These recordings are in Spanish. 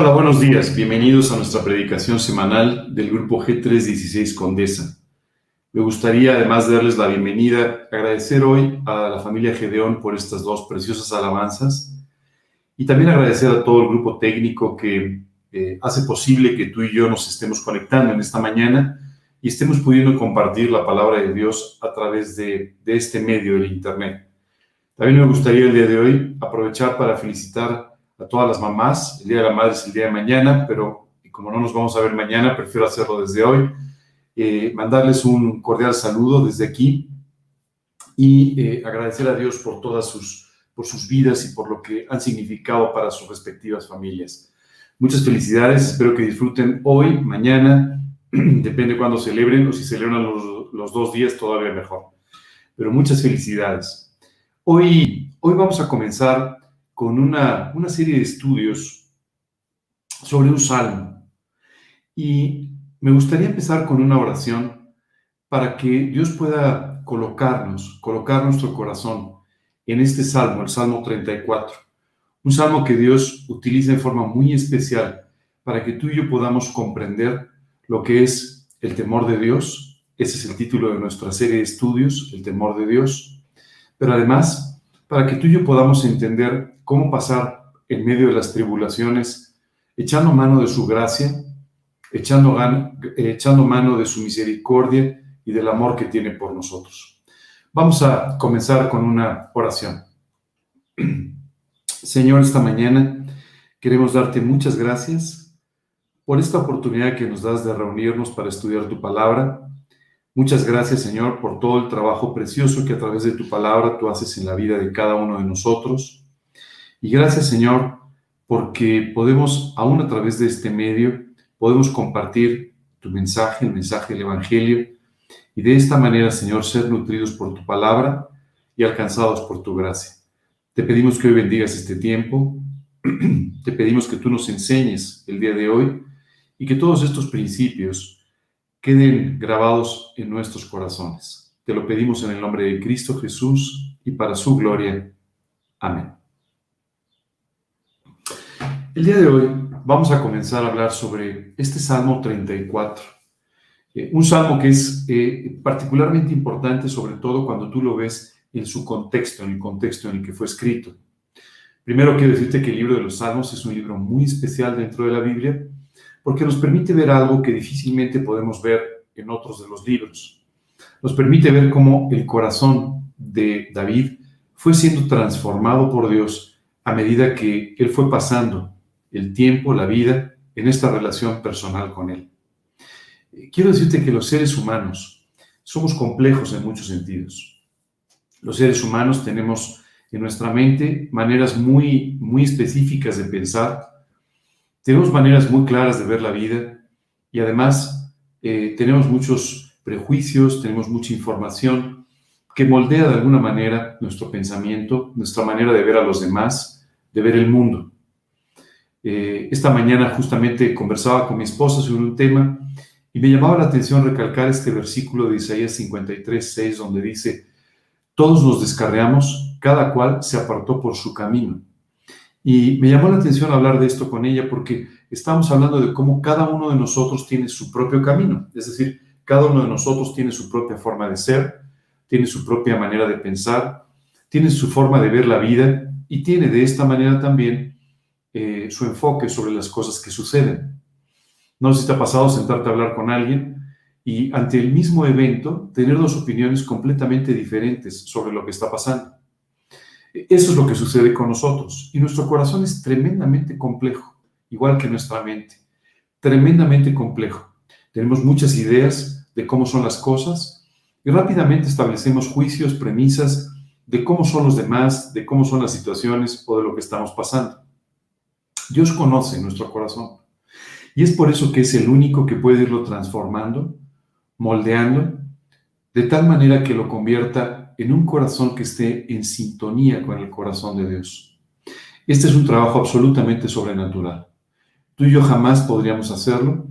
Hola, buenos días. Bienvenidos a nuestra predicación semanal del grupo G316 Condesa. Me gustaría, además de darles la bienvenida, agradecer hoy a la familia Gedeón por estas dos preciosas alabanzas y también agradecer a todo el grupo técnico que eh, hace posible que tú y yo nos estemos conectando en esta mañana y estemos pudiendo compartir la palabra de Dios a través de, de este medio del Internet. También me gustaría el día de hoy aprovechar para felicitar a todas las mamás. El Día de la Madre es el día de mañana, pero como no nos vamos a ver mañana, prefiero hacerlo desde hoy. Eh, mandarles un cordial saludo desde aquí y eh, agradecer a Dios por todas sus, por sus vidas y por lo que han significado para sus respectivas familias. Muchas felicidades, espero que disfruten hoy, mañana, depende cuándo celebren o si celebran los, los dos días todavía mejor. Pero muchas felicidades. Hoy, hoy vamos a comenzar con una, una serie de estudios sobre un salmo. Y me gustaría empezar con una oración para que Dios pueda colocarnos, colocar nuestro corazón en este salmo, el Salmo 34. Un salmo que Dios utiliza en forma muy especial para que tú y yo podamos comprender lo que es el temor de Dios. Ese es el título de nuestra serie de estudios, el temor de Dios. Pero además, para que tú y yo podamos entender cómo pasar en medio de las tribulaciones, echando mano de su gracia, echando, mano de su misericordia y del amor que tiene por nosotros. Vamos a comenzar con una oración. Señor, esta mañana queremos darte muchas gracias por esta oportunidad que nos das de reunirnos para estudiar tu palabra. Muchas gracias, Señor, por todo el trabajo precioso que a través de tu palabra tú haces en la vida de cada uno de nosotros. Y gracias, Señor, porque podemos, aún a través de este medio, podemos compartir tu mensaje, el mensaje del Evangelio, y de esta manera, Señor, ser nutridos por tu palabra y alcanzados por tu gracia. Te pedimos que hoy bendigas este tiempo, te pedimos que tú nos enseñes el día de hoy y que todos estos principios queden grabados en nuestros corazones. Te lo pedimos en el nombre de Cristo Jesús y para su gloria. Amén. El día de hoy vamos a comenzar a hablar sobre este Salmo 34. Eh, un salmo que es eh, particularmente importante, sobre todo cuando tú lo ves en su contexto, en el contexto en el que fue escrito. Primero quiero decirte que el libro de los Salmos es un libro muy especial dentro de la Biblia, porque nos permite ver algo que difícilmente podemos ver en otros de los libros. Nos permite ver cómo el corazón de David fue siendo transformado por Dios a medida que él fue pasando el tiempo, la vida, en esta relación personal con Él. Quiero decirte que los seres humanos somos complejos en muchos sentidos. Los seres humanos tenemos en nuestra mente maneras muy, muy específicas de pensar, tenemos maneras muy claras de ver la vida y además eh, tenemos muchos prejuicios, tenemos mucha información que moldea de alguna manera nuestro pensamiento, nuestra manera de ver a los demás, de ver el mundo. Eh, esta mañana justamente conversaba con mi esposa sobre un tema y me llamaba la atención recalcar este versículo de Isaías 53, 6, donde dice, todos nos descarreamos, cada cual se apartó por su camino. Y me llamó la atención hablar de esto con ella porque estamos hablando de cómo cada uno de nosotros tiene su propio camino, es decir, cada uno de nosotros tiene su propia forma de ser, tiene su propia manera de pensar, tiene su forma de ver la vida y tiene de esta manera también eh, su enfoque sobre las cosas que suceden. No sé si te pasado sentarte a hablar con alguien y ante el mismo evento tener dos opiniones completamente diferentes sobre lo que está pasando. Eso es lo que sucede con nosotros y nuestro corazón es tremendamente complejo, igual que nuestra mente, tremendamente complejo. Tenemos muchas ideas de cómo son las cosas y rápidamente establecemos juicios, premisas de cómo son los demás, de cómo son las situaciones o de lo que estamos pasando. Dios conoce nuestro corazón. Y es por eso que es el único que puede irlo transformando, moldeando, de tal manera que lo convierta en un corazón que esté en sintonía con el corazón de Dios. Este es un trabajo absolutamente sobrenatural. Tú y yo jamás podríamos hacerlo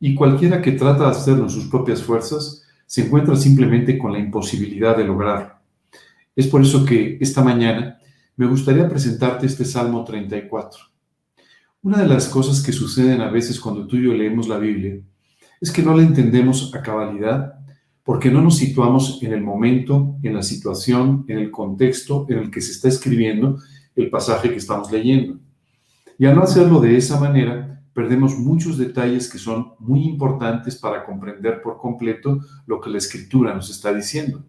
y cualquiera que trata de hacerlo en sus propias fuerzas se encuentra simplemente con la imposibilidad de lograrlo. Es por eso que esta mañana me gustaría presentarte este Salmo 34 Una de las cosas que suceden a veces cuando tú y yo leemos la Biblia es que no la entendemos a cabalidad porque no nos situamos en el momento, en la situación, en el contexto en el que se está escribiendo el pasaje que estamos leyendo. Y al no hacerlo de esa manera, perdemos muchos detalles que son muy importantes para comprender por completo lo que la escritura nos está diciendo.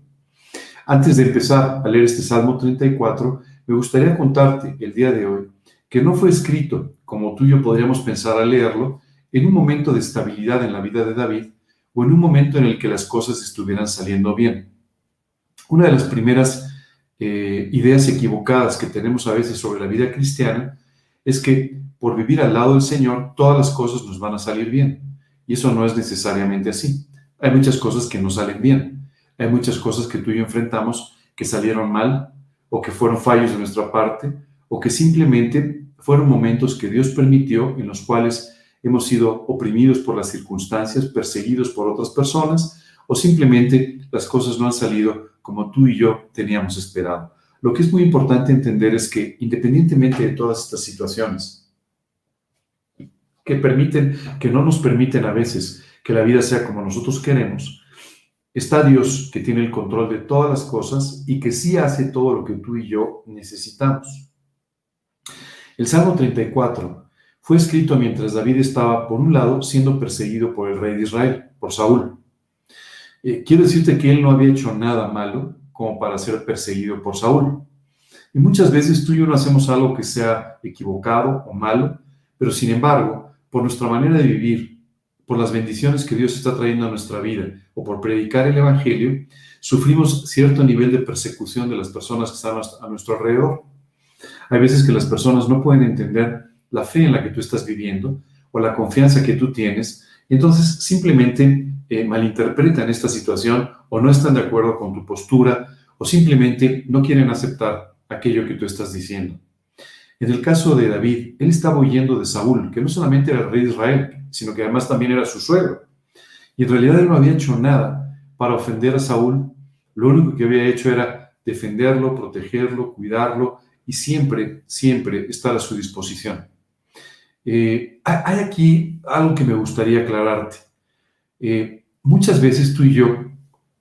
Antes de empezar a leer este Salmo 34, me gustaría contarte el día de hoy que no fue escrito, como tú y yo podríamos pensar al leerlo, en un momento de estabilidad en la vida de David o en un momento en el que las cosas estuvieran saliendo bien. Una de las primeras eh, ideas equivocadas que tenemos a veces sobre la vida cristiana es que por vivir al lado del Señor todas las cosas nos van a salir bien. Y eso no es necesariamente así. Hay muchas cosas que no salen bien. Hay muchas cosas que tú y yo enfrentamos que salieron mal o que fueron fallos de nuestra parte o que simplemente fueron momentos que Dios permitió en los cuales hemos sido oprimidos por las circunstancias, perseguidos por otras personas o simplemente las cosas no han salido como tú y yo teníamos esperado. Lo que es muy importante entender es que independientemente de todas estas situaciones que permiten, que no nos permiten a veces que la vida sea como nosotros queremos, está Dios que tiene el control de todas las cosas y que sí hace todo lo que tú y yo necesitamos. El Salmo 34 fue escrito mientras David estaba, por un lado, siendo perseguido por el rey de Israel, por Saúl. Eh, quiero decirte que él no había hecho nada malo como para ser perseguido por Saúl. Y muchas veces tú y yo no hacemos algo que sea equivocado o malo, pero sin embargo, por nuestra manera de vivir, por las bendiciones que Dios está trayendo a nuestra vida o por predicar el Evangelio, sufrimos cierto nivel de persecución de las personas que están a nuestro alrededor. Hay veces que las personas no pueden entender la fe en la que tú estás viviendo o la confianza que tú tienes, y entonces simplemente eh, malinterpretan esta situación o no están de acuerdo con tu postura o simplemente no quieren aceptar aquello que tú estás diciendo. En el caso de David, él estaba huyendo de Saúl, que no solamente era el rey de Israel, sino que además también era su suegro. Y en realidad él no había hecho nada para ofender a Saúl. Lo único que había hecho era defenderlo, protegerlo, cuidarlo y siempre, siempre estar a su disposición. Eh, hay aquí algo que me gustaría aclararte. Eh, muchas veces tú y yo,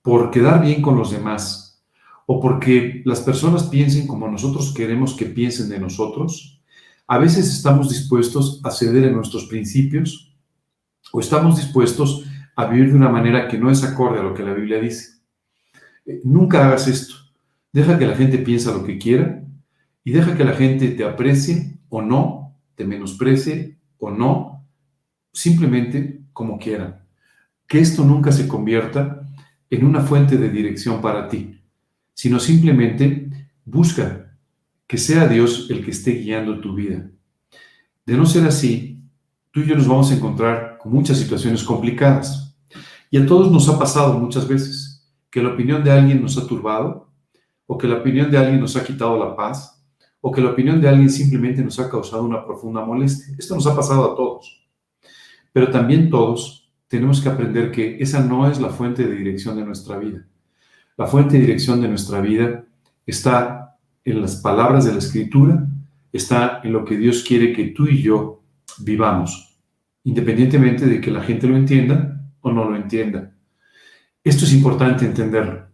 por quedar bien con los demás, o porque las personas piensen como nosotros queremos que piensen de nosotros, a veces estamos dispuestos a ceder en nuestros principios o estamos dispuestos a vivir de una manera que no es acorde a lo que la Biblia dice. Eh, nunca hagas esto. Deja que la gente piense lo que quiera y deja que la gente te aprecie o no te menosprecie o no, simplemente como quieran. Que esto nunca se convierta en una fuente de dirección para ti, sino simplemente busca que sea Dios el que esté guiando tu vida. De no ser así, tú y yo nos vamos a encontrar con muchas situaciones complicadas. Y a todos nos ha pasado muchas veces que la opinión de alguien nos ha turbado o que la opinión de alguien nos ha quitado la paz o que la opinión de alguien simplemente nos ha causado una profunda molestia. Esto nos ha pasado a todos. Pero también todos tenemos que aprender que esa no es la fuente de dirección de nuestra vida. La fuente de dirección de nuestra vida está en las palabras de la Escritura, está en lo que Dios quiere que tú y yo vivamos, independientemente de que la gente lo entienda o no lo entienda. Esto es importante entenderlo.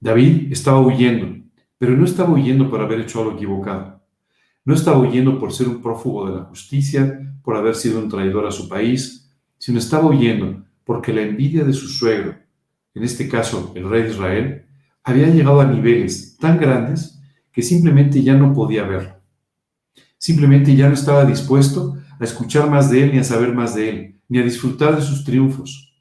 David estaba huyendo, pero no estaba huyendo por haber hecho algo equivocado. No estaba huyendo por ser un prófugo de la justicia, por haber sido un traidor a su país, sino estaba huyendo porque la envidia de su suegro, en este caso el rey de Israel, había llegado a niveles tan grandes que simplemente ya no podía verlo. Simplemente ya no estaba dispuesto a escuchar más de él ni a saber más de él, ni a disfrutar de sus triunfos.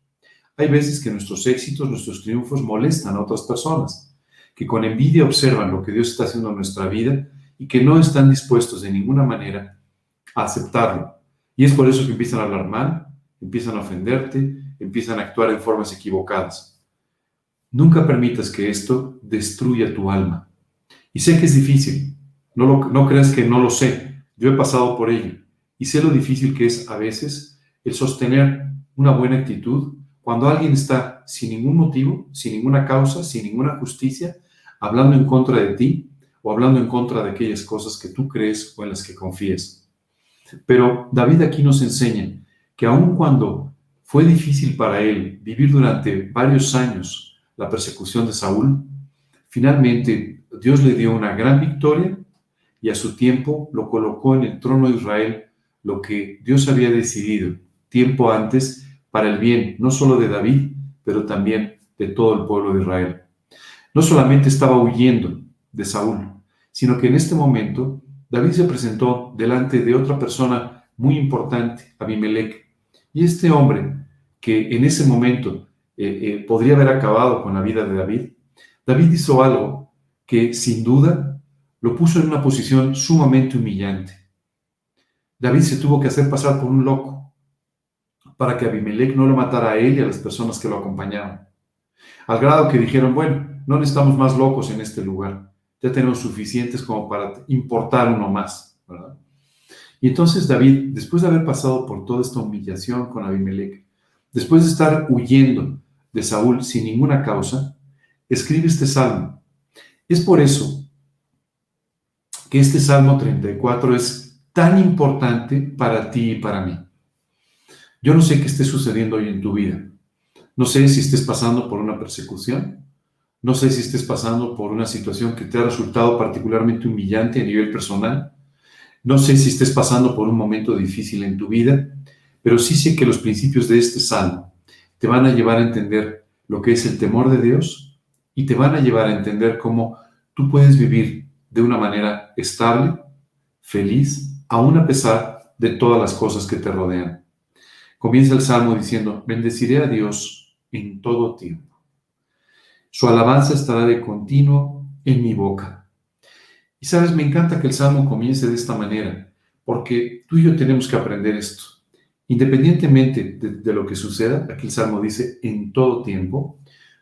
Hay veces que nuestros éxitos, nuestros triunfos molestan a otras personas que con envidia observan lo que Dios está haciendo en nuestra vida y que no están dispuestos de ninguna manera a aceptarlo. Y es por eso que empiezan a hablar mal, empiezan a ofenderte, empiezan a actuar en formas equivocadas. Nunca permitas que esto destruya tu alma. Y sé que es difícil, no, lo, no creas que no lo sé, yo he pasado por ello y sé lo difícil que es a veces el sostener una buena actitud cuando alguien está sin ningún motivo, sin ninguna causa, sin ninguna justicia, hablando en contra de ti o hablando en contra de aquellas cosas que tú crees o en las que confías. Pero David aquí nos enseña que aun cuando fue difícil para él vivir durante varios años la persecución de Saúl, finalmente Dios le dio una gran victoria y a su tiempo lo colocó en el trono de Israel, lo que Dios había decidido tiempo antes para el bien no solo de David, pero también de todo el pueblo de Israel. No solamente estaba huyendo de Saúl, sino que en este momento David se presentó delante de otra persona muy importante, Abimelech. Y este hombre, que en ese momento eh, eh, podría haber acabado con la vida de David, David hizo algo que sin duda lo puso en una posición sumamente humillante. David se tuvo que hacer pasar por un loco para que Abimelech no lo matara a él y a las personas que lo acompañaban. Al grado que dijeron, bueno, no necesitamos más locos en este lugar, ya tenemos suficientes como para importar uno más. Y entonces David, después de haber pasado por toda esta humillación con Abimelech, después de estar huyendo de Saúl sin ninguna causa, escribe este salmo. Es por eso que este Salmo 34 es tan importante para ti y para mí. Yo no sé qué esté sucediendo hoy en tu vida. No sé si estés pasando por una persecución. No sé si estés pasando por una situación que te ha resultado particularmente humillante a nivel personal. No sé si estés pasando por un momento difícil en tu vida, pero sí sé que los principios de este salmo te van a llevar a entender lo que es el temor de Dios y te van a llevar a entender cómo tú puedes vivir de una manera estable, feliz, aún a pesar de todas las cosas que te rodean. Comienza el salmo diciendo, bendeciré a Dios en todo tiempo. Su alabanza estará de continuo en mi boca. Y sabes, me encanta que el salmo comience de esta manera, porque tú y yo tenemos que aprender esto. Independientemente de, lo que suceda, aquí el salmo dice, en todo tiempo,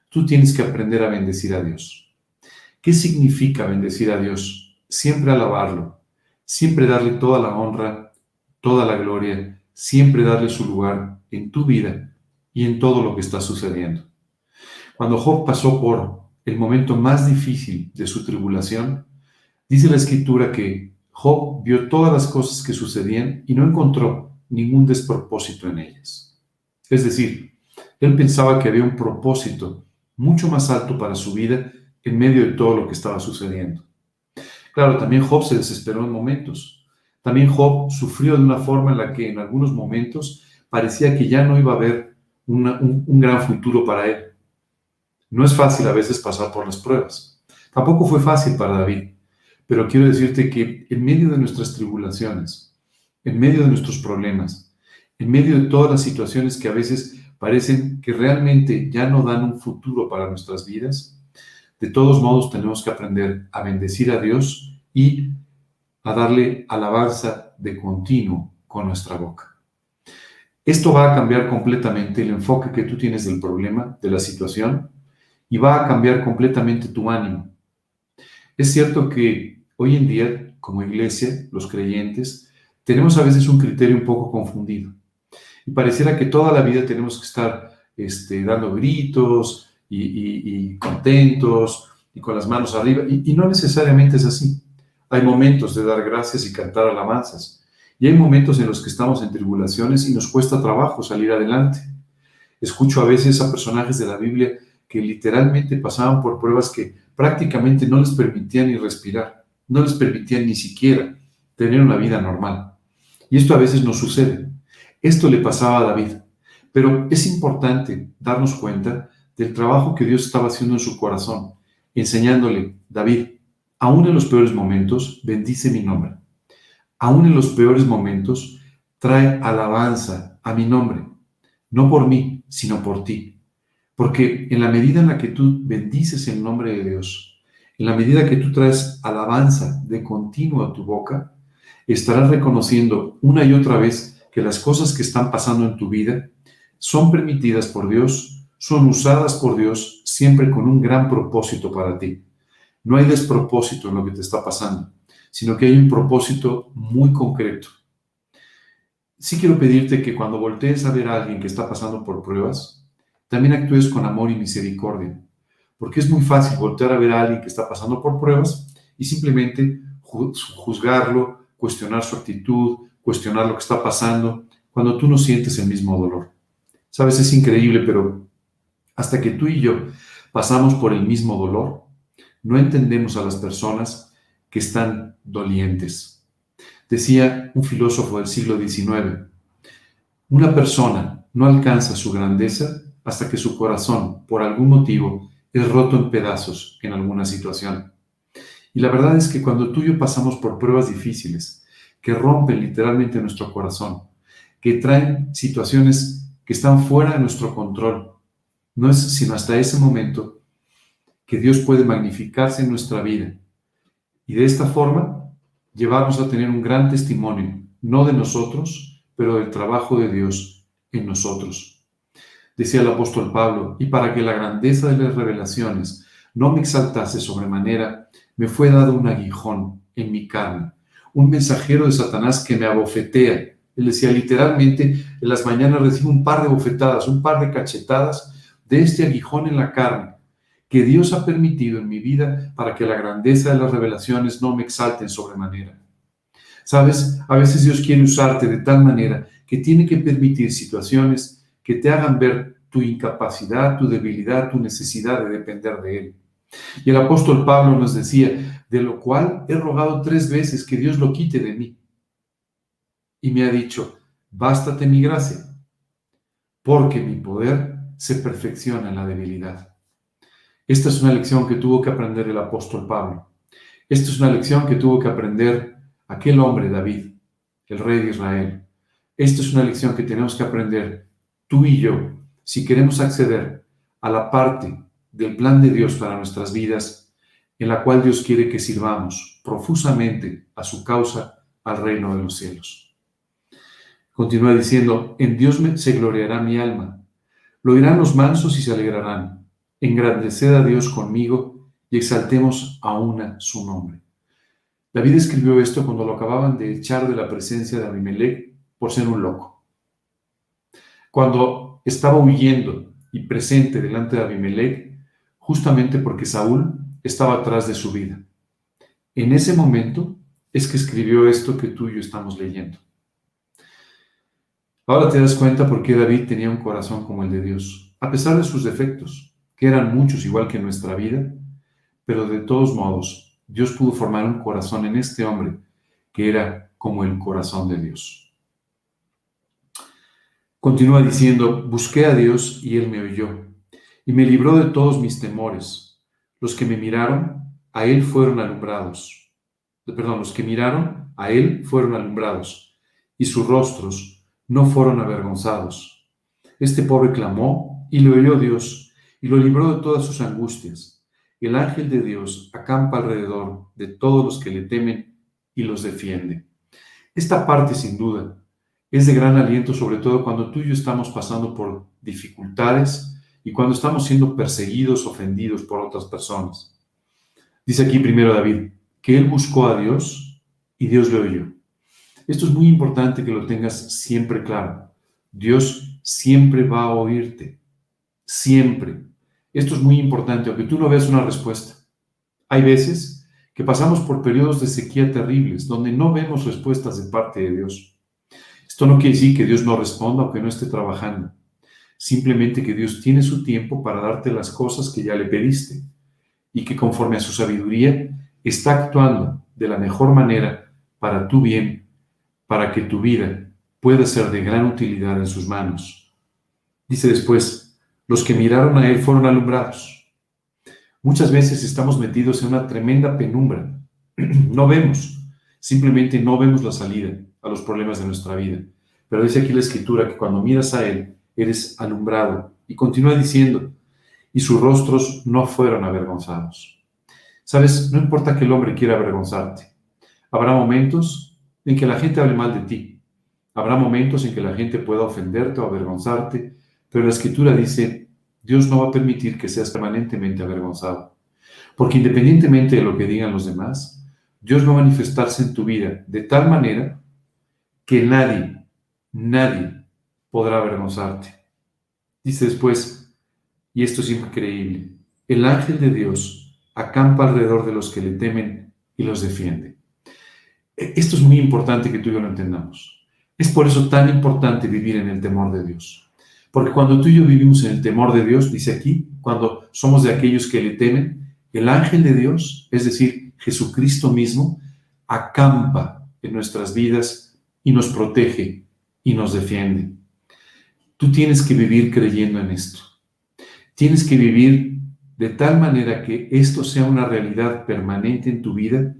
tú tienes que aprender a bendecir a Dios. ¿Qué significa bendecir a Dios? Siempre alabarlo, siempre darle toda la honra, toda la gloria, siempre darle su lugar en tu vida y en todo lo que está sucediendo. Cuando Job pasó por el momento más difícil de su tribulación, dice la escritura que Job vio todas las cosas que sucedían y no encontró ningún despropósito en ellas. Es decir, él pensaba que había un propósito mucho más alto para su vida en medio de todo lo que estaba sucediendo. Claro, también Job se desesperó en momentos. También Job sufrió de una forma en la que en algunos momentos parecía que ya no iba a haber un, un gran futuro para él. No es fácil a veces pasar por las pruebas. Tampoco fue fácil para David. Pero quiero decirte que en medio de nuestras tribulaciones, en medio de nuestros problemas, en medio de todas las situaciones que a veces parecen que realmente ya no dan un futuro para nuestras vidas, de todos modos, tenemos que aprender a bendecir a Dios y a darle alabanza de continuo con nuestra boca. Esto va a cambiar completamente el enfoque que tú tienes del problema, de la situación, y va a cambiar completamente tu ánimo. Es cierto que hoy en día, como iglesia, los creyentes, tenemos a veces un criterio un poco confundido. Y pareciera que toda la vida tenemos que estar este, dando gritos, y, contentos y con las manos arriba. Y, no necesariamente es así. Hay momentos de dar gracias y cantar alabanzas. Y hay momentos en los que estamos en tribulaciones y nos cuesta trabajo salir adelante. Escucho a veces a personajes de la Biblia que literalmente pasaban por pruebas que prácticamente no les permitían ni respirar, no les permitían ni siquiera tener una vida normal. Y esto a veces nos sucede. Esto le pasaba a David. Pero es importante darnos cuenta del trabajo que Dios estaba haciendo en su corazón, enseñándole, David, aún en los peores momentos, bendice mi nombre. Aún en los peores momentos, trae alabanza a mi nombre, no por mí, sino por ti. Porque en la medida en la que tú bendices el nombre de Dios, en la medida que tú traes alabanza de continuo a tu boca, estarás reconociendo una y otra vez que las cosas que están pasando en tu vida son permitidas por Dios son usadas por Dios siempre con un gran propósito para ti. No hay despropósito en lo que te está pasando, sino que hay un propósito muy concreto. Sí quiero pedirte que cuando voltees a ver a alguien que está pasando por pruebas, también actúes con amor y misericordia, porque es muy fácil voltear a ver a alguien que está pasando por pruebas y simplemente juzgarlo, cuestionar su actitud, cuestionar lo que está pasando, cuando tú no sientes el mismo dolor. Sabes, es increíble, pero hasta que tú y yo pasamos por el mismo dolor, no entendemos a las personas que están dolientes. Decía un filósofo del siglo XIX, una persona no alcanza su grandeza hasta que su corazón, por algún motivo, es roto en pedazos en alguna situación. Y la verdad es que cuando tú y yo pasamos por pruebas difíciles, que rompen literalmente nuestro corazón, que traen situaciones que están fuera de nuestro control, no es sino hasta ese momento que Dios puede magnificarse en nuestra vida y de esta forma llevarnos a tener un gran testimonio, no de nosotros, pero del trabajo de Dios en nosotros. Decía el apóstol Pablo, y para que la grandeza de las revelaciones no me exaltase sobremanera, me fue dado un aguijón en mi carne, un mensajero de Satanás que me abofetea. Él decía literalmente, en las mañanas recibo un par de bofetadas, un par de cachetadas de este aguijón en la carne que Dios ha permitido en mi vida para que la grandeza de las revelaciones no me exalten sobremanera. Sabes, a veces Dios quiere usarte de tal manera que tiene que permitir situaciones que te hagan ver tu incapacidad, tu debilidad, tu necesidad de depender de Él. Y el apóstol Pablo nos decía, de lo cual he rogado tres veces que Dios lo quite de mí. Y me ha dicho, bástate mi gracia, porque mi poder se perfecciona en la debilidad. Esta es una lección que tuvo que aprender el apóstol Pablo. Esta es una lección que tuvo que aprender aquel hombre David, el rey de Israel. Esta es una lección que tenemos que aprender tú y yo si queremos acceder a la parte del plan de Dios para nuestras vidas, en la cual Dios quiere que sirvamos profusamente a su causa al reino de los cielos. Continúa diciendo, en Dios se gloriará mi alma, lo dirán los mansos y se alegrarán, engrandeced a Dios conmigo y exaltemos a una su nombre. David escribió esto cuando lo acababan de echar de la presencia de Abimelech por ser un loco. Cuando estaba huyendo y presente delante de Abimelech, justamente porque Saúl estaba atrás de su vida. En ese momento es que escribió esto que tú y yo estamos leyendo. Ahora te das cuenta por qué David tenía un corazón como el de Dios, a pesar de sus defectos, que eran muchos igual que en nuestra vida, pero de todos modos, Dios pudo formar un corazón en este hombre que era como el corazón de Dios. Continúa diciendo, busqué a Dios y él me oyó y me libró de todos mis temores. Los que me miraron, a él fueron alumbrados. Perdón, los que miraron, a él fueron alumbrados, y sus rostros no fueron avergonzados. Este pobre clamó, y le oyó Dios, y lo libró de todas sus angustias. El ángel de Dios acampa alrededor de todos los que le temen y los defiende. Esta parte, sin duda, es de gran aliento, sobre todo cuando tú y yo estamos pasando por dificultades, y cuando estamos siendo perseguidos, ofendidos por otras personas. Dice aquí primero David, que él buscó a Dios y Dios le oyó. Esto es muy importante que lo tengas siempre claro. Dios siempre va a oírte, siempre. Esto es muy importante, aunque tú no veas una respuesta. Hay veces que pasamos por periodos de sequía terribles, donde no vemos respuestas de parte de Dios. Esto no quiere decir que Dios no responda o que no esté trabajando simplemente que Dios tiene su tiempo para darte las cosas que ya le pediste y que conforme a su sabiduría está actuando de la mejor manera para tu bien, para que tu vida pueda ser de gran utilidad en sus manos. Dice después, los que miraron a Él fueron alumbrados. Muchas veces estamos metidos en una tremenda penumbra. No vemos, simplemente no vemos la salida a los problemas de nuestra vida. Pero dice aquí la escritura que cuando miras a Él, eres alumbrado. Y continúa diciendo, y sus rostros no fueron avergonzados. Sabes, no importa que el hombre quiera avergonzarte. Habrá momentos en que la gente hable mal de ti. Habrá momentos en que la gente pueda ofenderte o avergonzarte, pero la escritura dice, Dios no va a permitir que seas permanentemente avergonzado. Porque independientemente de lo que digan los demás, Dios va a manifestarse en tu vida de tal manera que nadie, nadie podrá avergonzarte. Dice después, y esto es increíble, el ángel de Dios acampa alrededor de los que le temen y los defiende. E, esto es muy importante que tú y yo lo entendamos. Es por eso tan importante vivir en el temor de Dios. Porque cuando tú y yo vivimos en el temor de Dios, dice aquí, cuando somos de aquellos que le temen, el ángel de Dios, es decir, Jesucristo mismo, acampa en nuestras vidas y nos protege y nos defiende. Tú tienes que vivir creyendo en esto. Tienes que vivir de tal manera que esto sea una realidad permanente en tu vida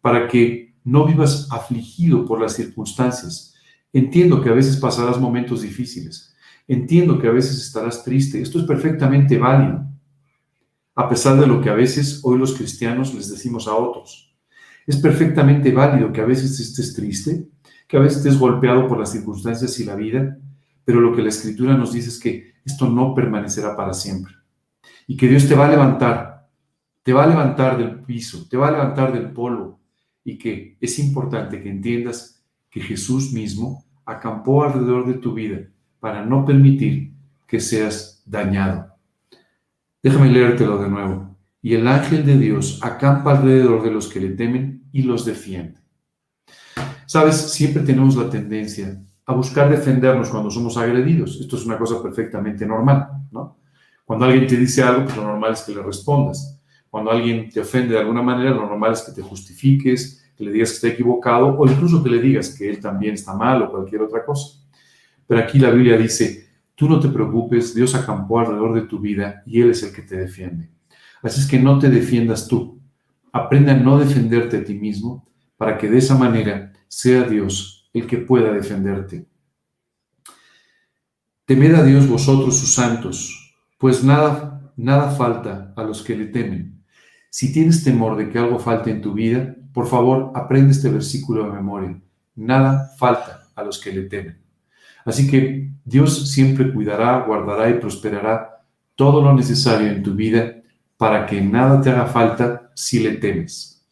para que no vivas afligido por las circunstancias. Entiendo que a veces pasarás momentos difíciles. Entiendo que a veces estarás triste. Esto es perfectamente válido. A pesar de lo que a veces hoy los cristianos les decimos a otros. Es perfectamente válido que a veces estés triste, que a veces estés golpeado por las circunstancias y la vida, pero lo que la escritura nos dice es que esto no permanecerá para siempre. Y que Dios te va a levantar, te va a levantar del piso, te va a levantar del polvo. Y que es importante que entiendas que Jesús mismo acampó alrededor de tu vida para no permitir que seas dañado. Déjame leértelo de nuevo. Y el ángel de Dios acampa alrededor de los que le temen y los defiende. Sabes, siempre tenemos la tendencia a buscar defendernos cuando somos agredidos. Esto es una cosa perfectamente normal, ¿no? Cuando alguien te dice algo, pues lo normal es que le respondas. Cuando alguien te ofende de alguna manera, lo normal es que te justifiques, que le digas que está equivocado o incluso que le digas que él también está mal o cualquier otra cosa. Pero aquí la Biblia dice, tú no te preocupes, Dios acampó alrededor de tu vida y Él es el que te defiende. Así es que no te defiendas tú. Aprende a no defenderte a ti mismo para que de esa manera sea Dios el que pueda defenderte. Temed a Dios vosotros sus santos, pues nada, nada falta a los que le temen. Si tienes temor de que algo falte en tu vida, por favor, aprende este versículo de memoria. Nada falta a los que le temen. Así que Dios siempre cuidará, guardará y prosperará todo lo necesario en tu vida para que nada te haga falta si le temes.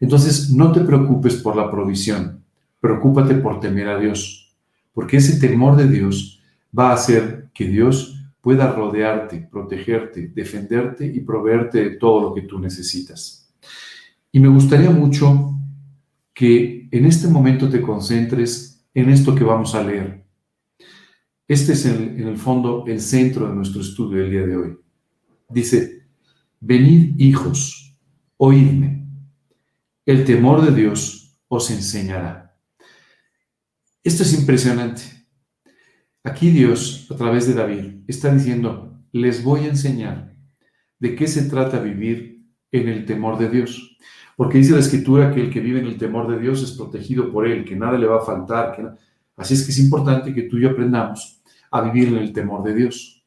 Entonces, no te preocupes por la provisión, preocúpate por temer a Dios, porque ese temor de Dios va a hacer que Dios pueda rodearte, protegerte, defenderte y proveerte de todo lo que tú necesitas. Y me gustaría mucho que en este momento te concentres en esto que vamos a leer. Este es en el fondo el centro de nuestro estudio del día de hoy. Dice, venid hijos, oídme, el temor de Dios os enseñará. Esto es impresionante. Aquí Dios, a través de David, está diciendo, les voy a enseñar de qué se trata vivir en el temor de Dios. Porque dice la escritura que el que vive en el temor de Dios es protegido por él, que nada le va a faltar. Así es que es importante que tú y yo aprendamos a vivir en el temor de Dios.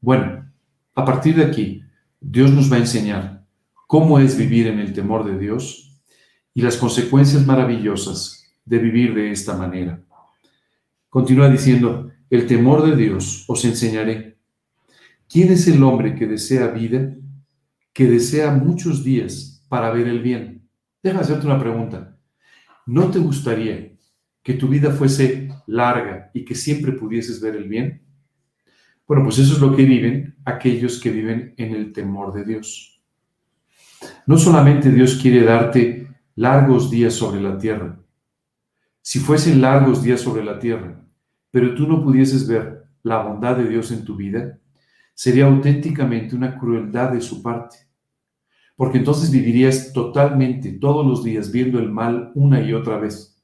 Bueno, a partir de aquí, Dios nos va a enseñar cómo es vivir en el temor de Dios y las consecuencias maravillosas de vivir de esta manera. Continúa diciendo, el temor de Dios os enseñaré. ¿Quién es el hombre que desea vida, que desea muchos días para ver el bien? Déjame hacerte una pregunta. ¿No te gustaría que tu vida fuese larga y que siempre pudieses ver el bien? Bueno, pues eso es lo que viven aquellos que viven en el temor de Dios. No solamente Dios quiere darte largos días sobre la tierra. Si fuesen largos días sobre la tierra, pero tú no pudieses ver la bondad de Dios en tu vida, sería auténticamente una crueldad de su parte. Porque entonces vivirías totalmente todos los días viendo el mal una y otra vez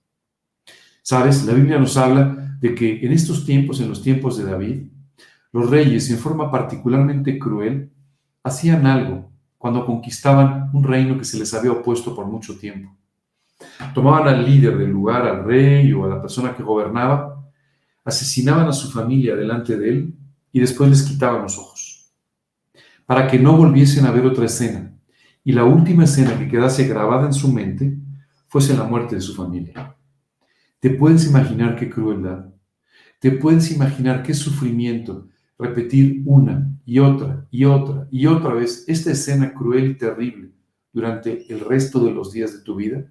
Sabes, la Biblia nos habla de que en estos tiempos, en los tiempos de David, los reyes, en forma particularmente cruel, hacían algo cuando conquistaban un reino que se les había opuesto por mucho tiempo. Tomaban al líder del lugar, al rey o a la persona que gobernaba, asesinaban a su familia delante de él y después les quitaban los ojos, para que no volviesen a ver otra escena. Y la última escena que quedase grabada en su mente fuese la muerte de su familia. ¿Te puedes imaginar qué crueldad? ¿Te puedes imaginar qué sufrimiento repetir una y otra y otra y otra vez esta escena cruel y terrible durante el resto de los días de tu vida?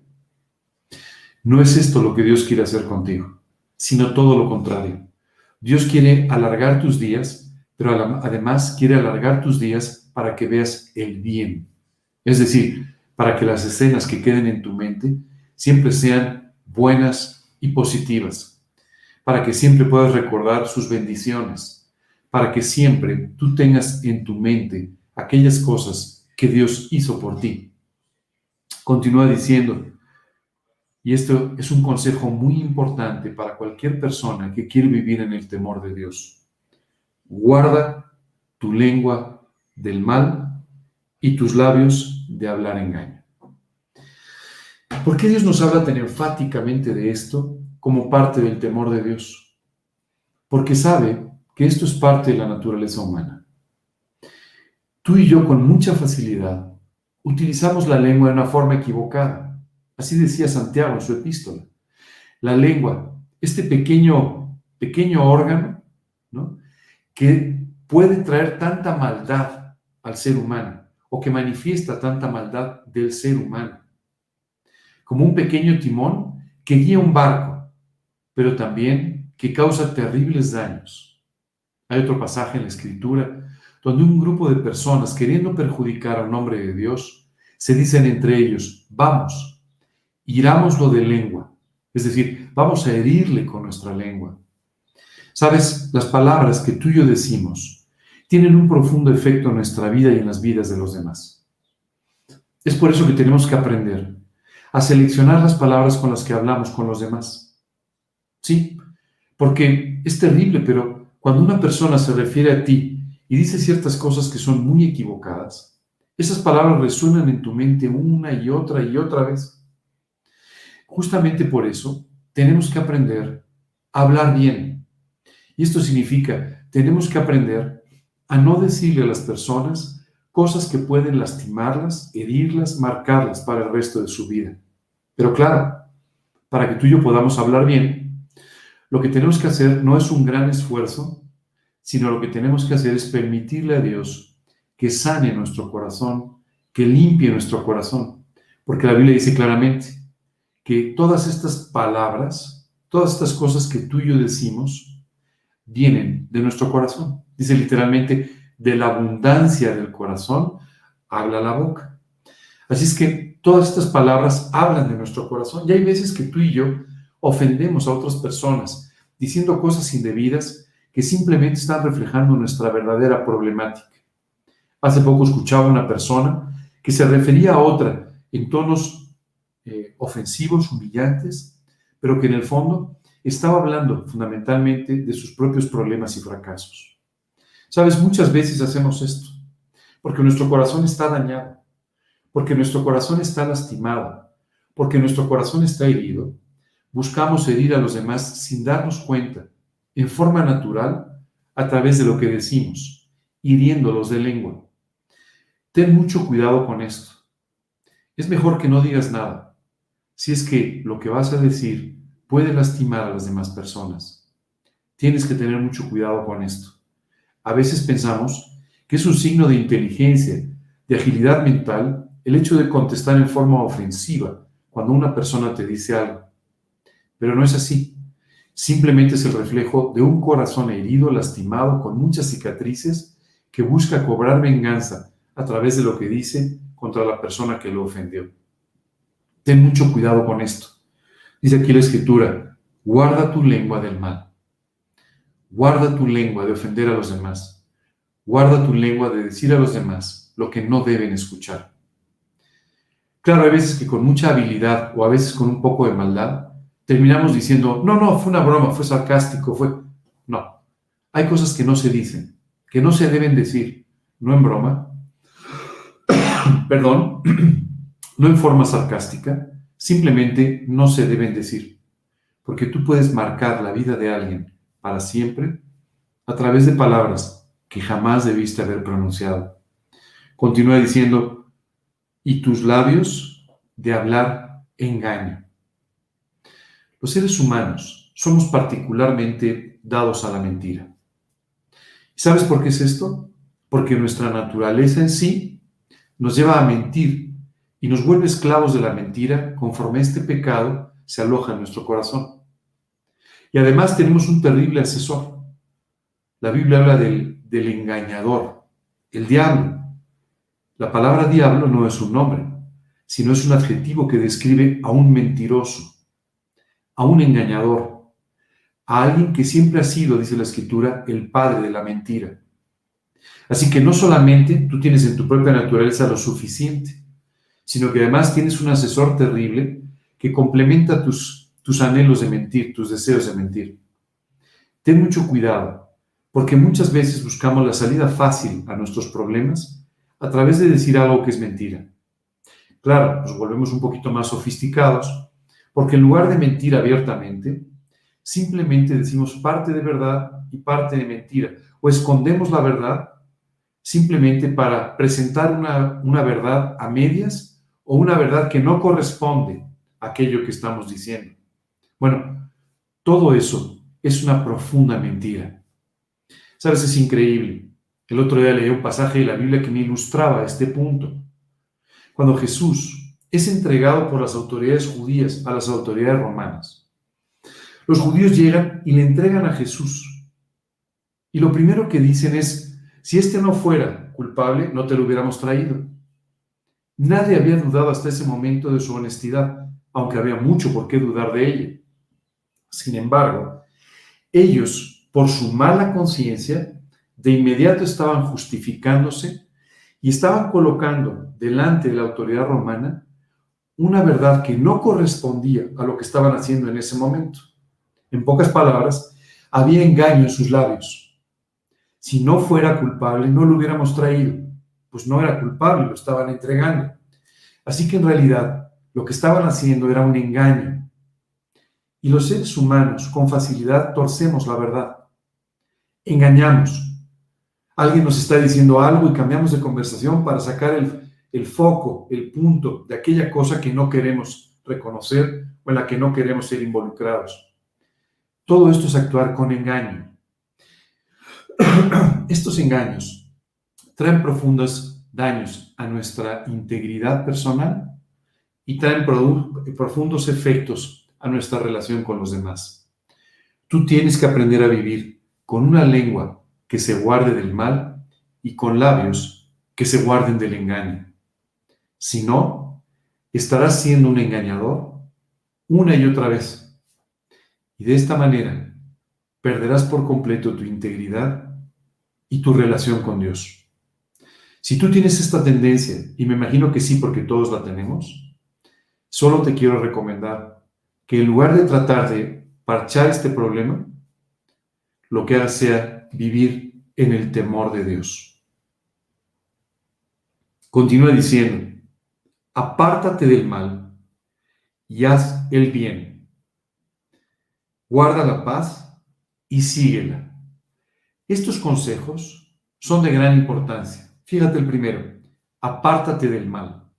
No es esto lo que Dios quiere hacer contigo, sino todo lo contrario. Dios quiere alargar tus días, pero además quiere alargar tus días para que veas el bien. Es decir, para que las escenas que queden en tu mente siempre sean buenas y positivas, para que siempre puedas recordar sus bendiciones, para que siempre tú tengas en tu mente aquellas cosas que Dios hizo por ti. Continúa diciendo, y esto es un consejo muy importante para cualquier persona que quiere vivir en el temor de Dios. Guarda tu lengua del mal y tus labios de hablar engaño. ¿Por qué Dios nos habla tan enfáticamente de esto como parte del temor de Dios? Porque sabe que esto es parte de la naturaleza humana. Tú y yo con mucha facilidad utilizamos la lengua de una forma equivocada. Así decía Santiago en su epístola. La lengua, este pequeño, pequeño órgano, ¿no? que puede traer tanta maldad al ser humano o que manifiesta tanta maldad del ser humano. Como un pequeño timón que guía un barco, pero también que causa terribles daños. Hay otro pasaje en la escritura donde un grupo de personas queriendo perjudicar a un hombre de Dios se dicen entre ellos, vamos, irámoslo de lengua, es decir, vamos a herirle con nuestra lengua. Sabes, las palabras que tú y yo decimos tienen un profundo efecto en nuestra vida y en las vidas de los demás. Es por eso que tenemos que aprender a seleccionar las palabras con las que hablamos con los demás. Sí, porque es terrible, pero cuando una persona se refiere a ti y dice ciertas cosas que son muy equivocadas, esas palabras resuenan en tu mente una y otra y otra vez. Justamente por eso tenemos que aprender a hablar bien. Y esto significa, tenemos que aprender a no decirle a las personas cosas que pueden lastimarlas, herirlas, marcarlas para el resto de su vida. Pero claro, para que tú y yo podamos hablar bien, lo que tenemos que hacer no es un gran esfuerzo, sino lo que tenemos que hacer es permitirle a Dios que sane nuestro corazón, que limpie nuestro corazón. Porque la Biblia dice claramente que todas estas palabras, todas estas cosas que tú y yo decimos, vienen de nuestro corazón. Dice literalmente, de la abundancia del corazón habla la boca. Así es que todas estas palabras hablan de nuestro corazón. Y hay veces que tú y yo ofendemos a otras personas diciendo cosas indebidas que simplemente están reflejando nuestra verdadera problemática. Hace poco escuchaba a una persona que se refería a otra en tonos eh, ofensivos, humillantes, pero que en el fondo estaba hablando fundamentalmente de sus propios problemas y fracasos. Sabes, muchas veces hacemos esto, porque nuestro corazón está dañado, porque nuestro corazón está lastimado, porque nuestro corazón está herido. Buscamos herir a los demás sin darnos cuenta, en forma natural, a través de lo que decimos, hiriéndolos de lengua. Ten mucho cuidado con esto. Es mejor que no digas nada, si es que lo que vas a decir puede lastimar a las demás personas. Tienes que tener mucho cuidado con esto. A veces pensamos que es un signo de inteligencia, de agilidad mental, el hecho de contestar en forma ofensiva cuando una persona te dice algo. Pero no es así. Simplemente es el reflejo de un corazón herido, lastimado, con muchas cicatrices, que busca cobrar venganza a través de lo que dice contra la persona que lo ofendió. Ten mucho cuidado con esto. Dice aquí la escritura, guarda tu lengua del mal. Guarda tu lengua de ofender a los demás. Guarda tu lengua de decir a los demás lo que no deben escuchar. Claro, hay veces que con mucha habilidad o a veces con un poco de maldad terminamos diciendo, no, no, fue una broma, fue sarcástico, fue... No, hay cosas que no se dicen, que no se deben decir, no en broma, perdón, no en forma sarcástica, simplemente no se deben decir, porque tú puedes marcar la vida de alguien para siempre a través de palabras que jamás debiste haber pronunciado. Continúa diciendo, y tus labios de hablar engaño. Los seres humanos somos particularmente dados a la mentira. ¿Sabes por qué es esto? Porque nuestra naturaleza en sí nos lleva a mentir y nos vuelve esclavos de la mentira conforme este pecado se aloja en nuestro corazón. Y además tenemos un terrible asesor. La Biblia habla del, del engañador, el diablo. La palabra diablo no es un nombre, sino es un adjetivo que describe a un mentiroso. a un engañador, a alguien que siempre ha sido, dice la escritura, el padre de la mentira. Así que no solamente tú tienes en tu propia naturaleza lo suficiente, sino que además tienes un asesor terrible que complementa tus, tus anhelos de mentir, tus deseos de mentir. Ten mucho cuidado, porque muchas veces buscamos la salida fácil a nuestros problemas a través de decir algo que es mentira. Claro, nos volvemos un poquito más sofisticados, porque en lugar de mentir abiertamente, simplemente decimos parte de verdad y parte de mentira, o escondemos la verdad simplemente para presentar una, una verdad a medias o una verdad que no corresponde a aquello que estamos diciendo. Bueno, todo eso es una profunda mentira. Sabes, es increíble. El otro día leí un pasaje de la Biblia que me ilustraba este punto. Cuando Jesús es entregado por las autoridades judías a las autoridades romanas, los judíos llegan y le entregan a Jesús. Y lo primero que dicen es, si este no fuera culpable, no te lo hubiéramos traído. Nadie había dudado hasta ese momento de su honestidad, aunque había mucho por qué dudar de ella. Sin embargo, ellos, por su mala conciencia, de inmediato estaban justificándose y estaban colocando delante de la autoridad romana una verdad que no correspondía a lo que estaban haciendo en ese momento. En pocas palabras, había engaño en sus labios. Si no fuera culpable, no lo hubiéramos traído, pues no era culpable, lo estaban entregando. Así que en realidad lo que estaban haciendo era un engaño. Y los seres humanos con facilidad torcemos la verdad. Engañamos, alguien nos está diciendo algo y cambiamos de conversación para sacar el, foco, el punto de aquella cosa que no queremos reconocer o en la que no queremos ser involucrados. Todo esto es actuar con engaño. Estos engaños traen profundos daños a nuestra integridad personal y traen profundos efectos a nuestra relación con los demás. Tú tienes que aprender a vivir con una lengua que se guarde del mal y con labios que se guarden del engaño. Si no, estarás siendo un engañador una y otra vez. Y de esta manera perderás por completo tu integridad y tu relación con Dios. Si tú tienes esta tendencia, y me imagino que sí porque todos la tenemos, solo te quiero recomendar que en lugar de tratar de parchar este problema, lo que hagas sea vivir en el temor de Dios. Continúa diciendo, apártate del mal y haz el bien. Guarda la paz y síguela. Estos consejos son de gran importancia. Fíjate el primero, apártate del mal.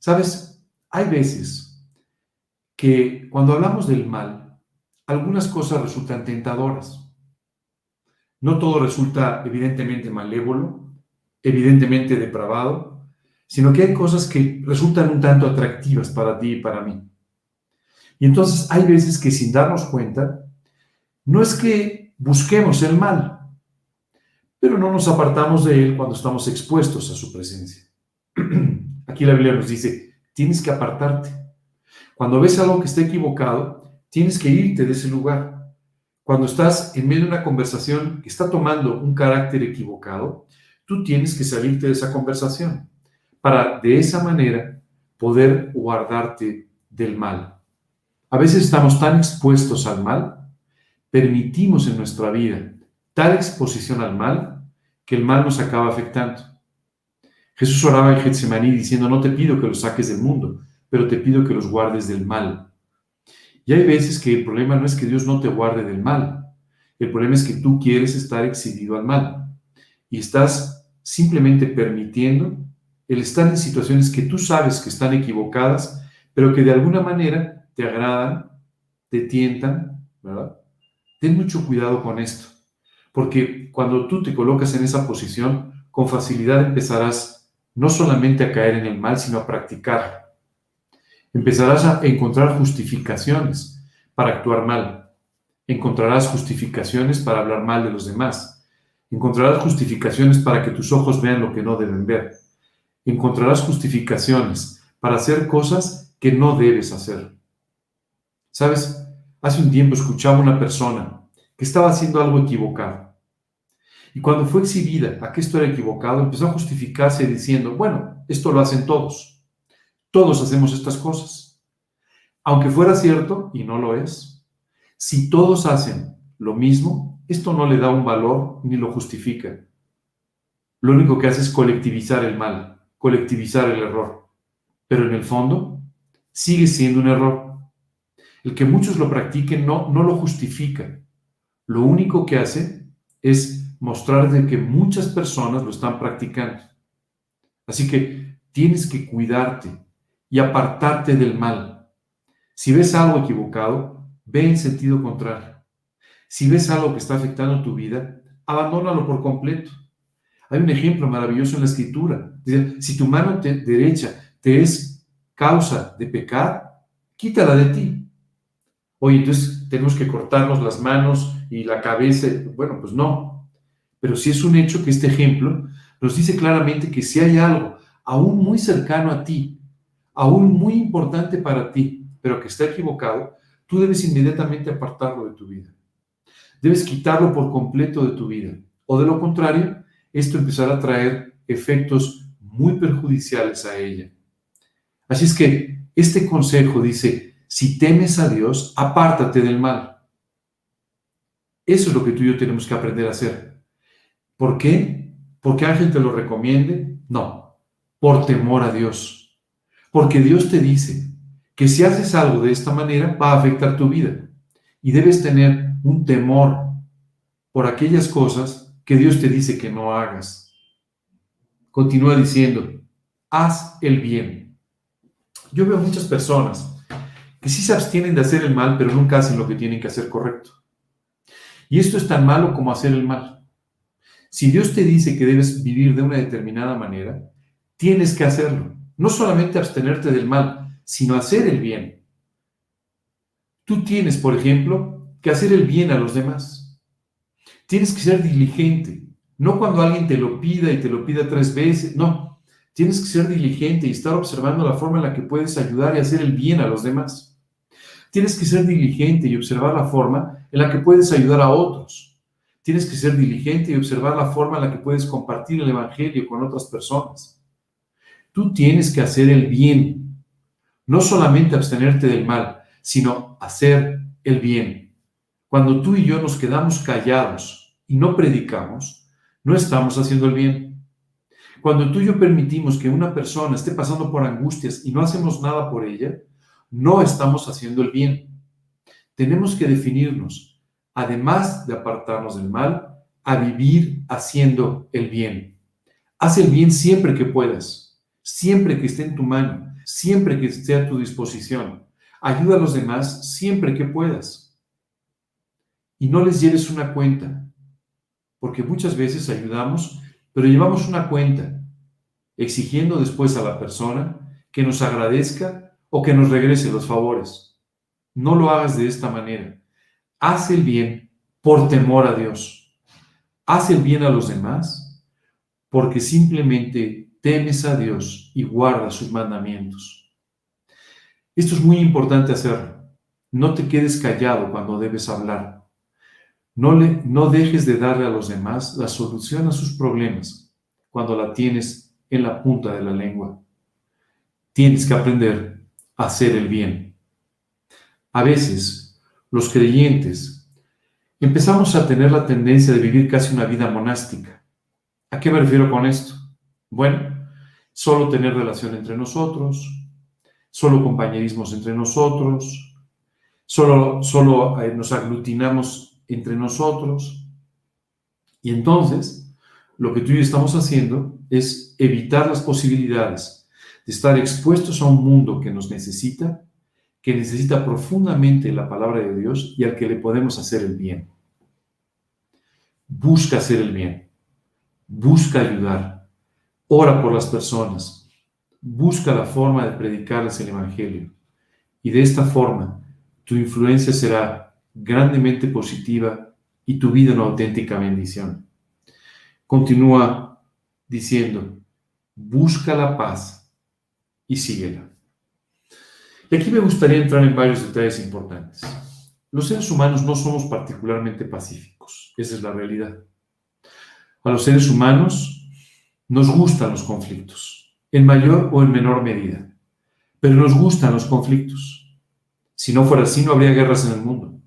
Sabes, hay veces que cuando hablamos del mal, algunas cosas resultan tentadoras. No todo resulta evidentemente malévolo, evidentemente depravado, sino que hay cosas que resultan un tanto atractivas para ti y para mí. Y entonces hay veces que sin darnos cuenta, no es que busquemos el mal, pero no nos apartamos de él cuando estamos expuestos a su presencia. Aquí la Biblia nos dice, tienes que apartarte. Cuando ves algo que está equivocado, tienes que irte de ese lugar. Cuando estás en medio de una conversación que está tomando un carácter equivocado, tú tienes que salirte de esa conversación para de esa manera poder guardarte del mal. A veces estamos tan expuestos al mal, permitimos en nuestra vida tal exposición al mal que el mal nos acaba afectando. Jesús oraba en Getsemaní diciendo, no te pido que los saques del mundo, pero te pido que los guardes del mal. Y hay veces que el problema no es que Dios no te guarde del mal, el problema es que tú quieres estar exhibido al mal y estás simplemente permitiendo el estar en situaciones que tú sabes que están equivocadas, pero que de alguna manera te agradan, te tientan, ¿verdad? Ten mucho cuidado con esto, porque cuando tú te colocas en esa posición, con facilidad empezarás no solamente a caer en el mal, sino a practicarlo. Empezarás a encontrar justificaciones para actuar mal. Encontrarás justificaciones para hablar mal de los demás. Encontrarás justificaciones para que tus ojos vean lo que no deben ver. Encontrarás justificaciones para hacer cosas que no debes hacer. Sabes, hace un tiempo escuchaba una persona que estaba haciendo algo equivocado. Y cuando fue exhibida a que esto era equivocado, empezó a justificarse diciendo, bueno, esto lo hacen todos. Todos hacemos estas cosas. Aunque fuera cierto, y no lo es, si todos hacen lo mismo, esto no le da un valor ni lo justifica. Lo único que hace es colectivizar el mal, colectivizar el error. Pero en el fondo, sigue siendo un error. El que muchos lo practiquen no, no lo justifica. Lo único que hace es mostrar de que muchas personas lo están practicando. Así que tienes que cuidarte y apartarte del mal. Si ves algo equivocado, ve en sentido contrario. Si ves algo que está afectando tu vida, abandónalo por completo. Hay un ejemplo maravilloso en la escritura. Si tu mano derecha te es causa de pecar, quítala de ti. Oye, entonces tenemos que cortarnos las manos y la cabeza. Bueno, pues no. Pero sí es un hecho que este ejemplo nos dice claramente que si hay algo aún muy cercano a ti, aún muy importante para ti, pero que está equivocado, tú debes inmediatamente apartarlo de tu vida. Debes quitarlo por completo de tu vida. O de lo contrario, esto empezará a traer efectos muy perjudiciales a ella. Así es que este consejo dice, si temes a Dios, apártate del mal. Eso es lo que tú y yo tenemos que aprender a hacer. ¿Por qué? ¿Porque Ángel te lo recomiende? No, por temor a Dios. Porque Dios te dice que si haces algo de esta manera va a afectar tu vida. Y debes tener un temor por aquellas cosas que Dios te dice que no hagas. Continúa diciendo, haz el bien. Yo veo muchas personas que sí se abstienen de hacer el mal, pero nunca hacen lo que tienen que hacer correcto. Y esto es tan malo como hacer el mal. Si Dios te dice que debes vivir de una determinada manera, tienes que hacerlo. No solamente abstenerte del mal, sino hacer el bien. Tú tienes, por ejemplo, que hacer el bien a los demás. Tienes que ser diligente. No cuando alguien te lo pida y te lo pida tres veces, no. Tienes que ser diligente y estar observando la forma en la que puedes ayudar y hacer el bien a los demás. Tienes que ser diligente y observar la forma en la que puedes ayudar a otros. Tienes que ser diligente y observar la forma en la que puedes compartir el Evangelio con otras personas. Tú tienes que hacer el bien, no solamente abstenerte del mal, sino hacer el bien. Cuando tú y yo nos quedamos callados y no predicamos, no estamos haciendo el bien. Cuando tú y yo permitimos que una persona esté pasando por angustias y no hacemos nada por ella, no estamos haciendo el bien. Tenemos que definirnos, además de apartarnos del mal, a vivir haciendo el bien. Haz el bien siempre que puedas, siempre que esté en tu mano, siempre que esté a tu disposición. Ayuda a los demás siempre que puedas. Y no les lleves una cuenta, porque muchas veces ayudamos, pero llevamos una cuenta, exigiendo después a la persona que nos agradezca o que nos regrese los favores. No lo hagas de esta manera. Haz el bien por temor a Dios. Haz el bien a los demás porque simplemente temes a Dios y guardas sus mandamientos. Esto es muy importante hacerlo. No te quedes callado cuando debes hablar. No, le, no dejes de darle a los demás la solución a sus problemas cuando la tienes en la punta de la lengua. Tienes que aprender hacer el bien. A veces, los creyentes empezamos a tener la tendencia de vivir casi una vida monástica. ¿A qué me refiero con esto? Bueno, solo tener relación entre nosotros, solo compañerismos entre nosotros, solo, solo eh, nos aglutinamos entre nosotros. Y entonces, lo que tú y yo estamos haciendo es evitar las posibilidades de estar expuestos a un mundo que nos necesita, que necesita profundamente la palabra de Dios y al que le podemos hacer el bien. Busca hacer el bien, busca ayudar, ora por las personas, busca la forma de predicarles el Evangelio. Y de esta forma, tu influencia será grandemente positiva y tu vida una auténtica bendición. Continúa diciendo, busca la paz y síguela. Y aquí me gustaría entrar en varios detalles importantes. Los seres humanos no somos particularmente pacíficos, esa es la realidad. A los seres humanos nos gustan los conflictos, en mayor o en menor medida, pero nos gustan los conflictos. Si no fuera así, no habría guerras en el mundo.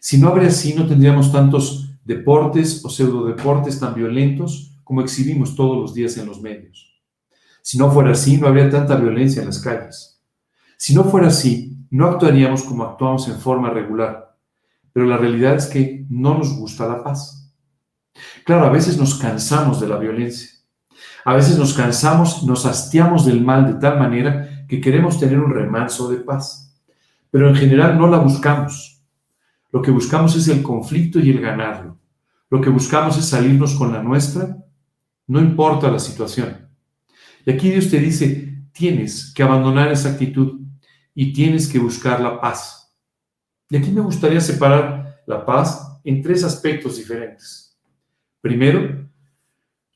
Si no habría así, no tendríamos tantos deportes o pseudodeportes tan violentos como exhibimos todos los días en los medios. Si no fuera así, no habría tanta violencia en las calles. Si no fuera así, no actuaríamos como actuamos en forma regular. Pero la realidad es que no nos gusta la paz. Claro, a veces nos cansamos de la violencia. A veces nos cansamos, nos hastiamos del mal de tal manera que queremos tener un remanso de paz. Pero en general no la buscamos. Lo que buscamos es el conflicto y el ganarlo. Lo que buscamos es salirnos con la nuestra, no importa la situación. Y aquí Dios te dice, tienes que abandonar esa actitud y tienes que buscar la paz. Y aquí me gustaría separar la paz en tres aspectos diferentes. Primero,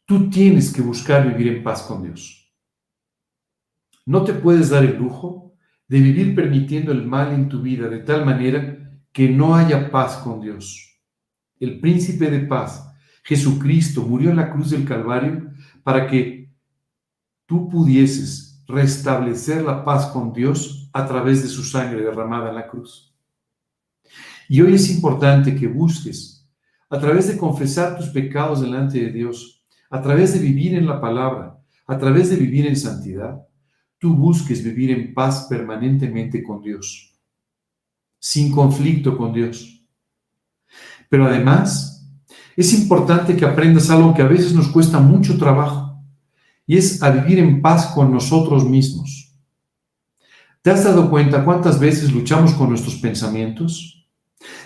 tú tienes que buscar vivir en paz con Dios. No te puedes dar el lujo de vivir permitiendo el mal en tu vida de tal manera que no haya paz con Dios. El príncipe de paz, Jesucristo, murió en la cruz del Calvario para que tú pudieses restablecer la paz con Dios a través de su sangre derramada en la cruz. Y hoy es importante que busques, a través de confesar tus pecados delante de Dios, a través de vivir en la palabra, a través de vivir en santidad, tú busques vivir en paz permanentemente con Dios sin conflicto con Dios. Pero además, es importante que aprendas algo que a veces nos cuesta mucho trabajo, y es a vivir en paz con nosotros mismos. ¿Te has dado cuenta cuántas veces luchamos con nuestros pensamientos?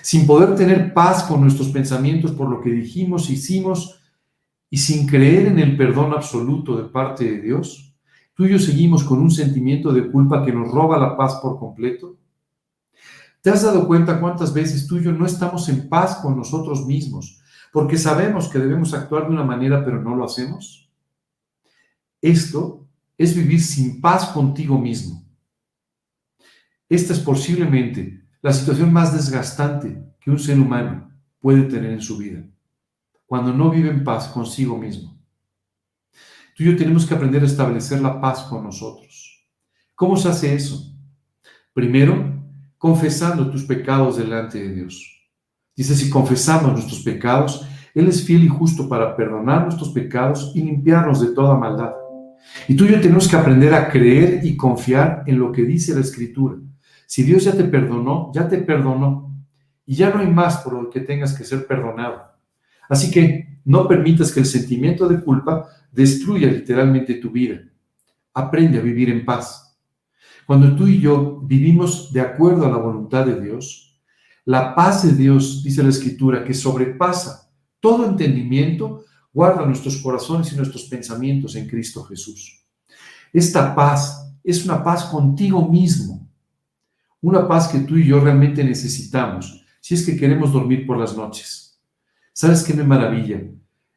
Sin poder tener paz con nuestros pensamientos por lo que dijimos, hicimos, y sin creer en el perdón absoluto de parte de Dios, tú y yo seguimos con un sentimiento de culpa que nos roba la paz por completo. ¿Te has dado cuenta cuántas veces tú y yo no estamos en paz con nosotros mismos porque sabemos que debemos actuar de una manera pero no lo hacemos? Esto es vivir sin paz contigo mismo. Esta es posiblemente la situación más desgastante que un ser humano puede tener en su vida, cuando no vive en paz consigo mismo. Tú y yo tenemos que aprender a establecer la paz con nosotros. ¿Cómo se hace eso? Primero, confesando tus pecados delante de Dios. Dice, si confesamos nuestros pecados, Él es fiel y justo para perdonar nuestros pecados y limpiarnos de toda maldad. Y tú y yo tenemos que aprender a creer y confiar en lo que dice la Escritura. Si Dios ya te perdonó, ya te perdonó. Y ya no hay más por lo que tengas que ser perdonado. Así que no permitas que el sentimiento de culpa destruya literalmente tu vida. Aprende a vivir en paz. Cuando tú y yo vivimos de acuerdo a la voluntad de Dios, la paz de Dios, dice la Escritura, que sobrepasa todo entendimiento, guarda nuestros corazones y nuestros pensamientos en Cristo Jesús. Esta paz es una paz contigo mismo, una paz que tú y yo realmente necesitamos si es que queremos dormir por las noches. ¿Sabes qué me maravilla?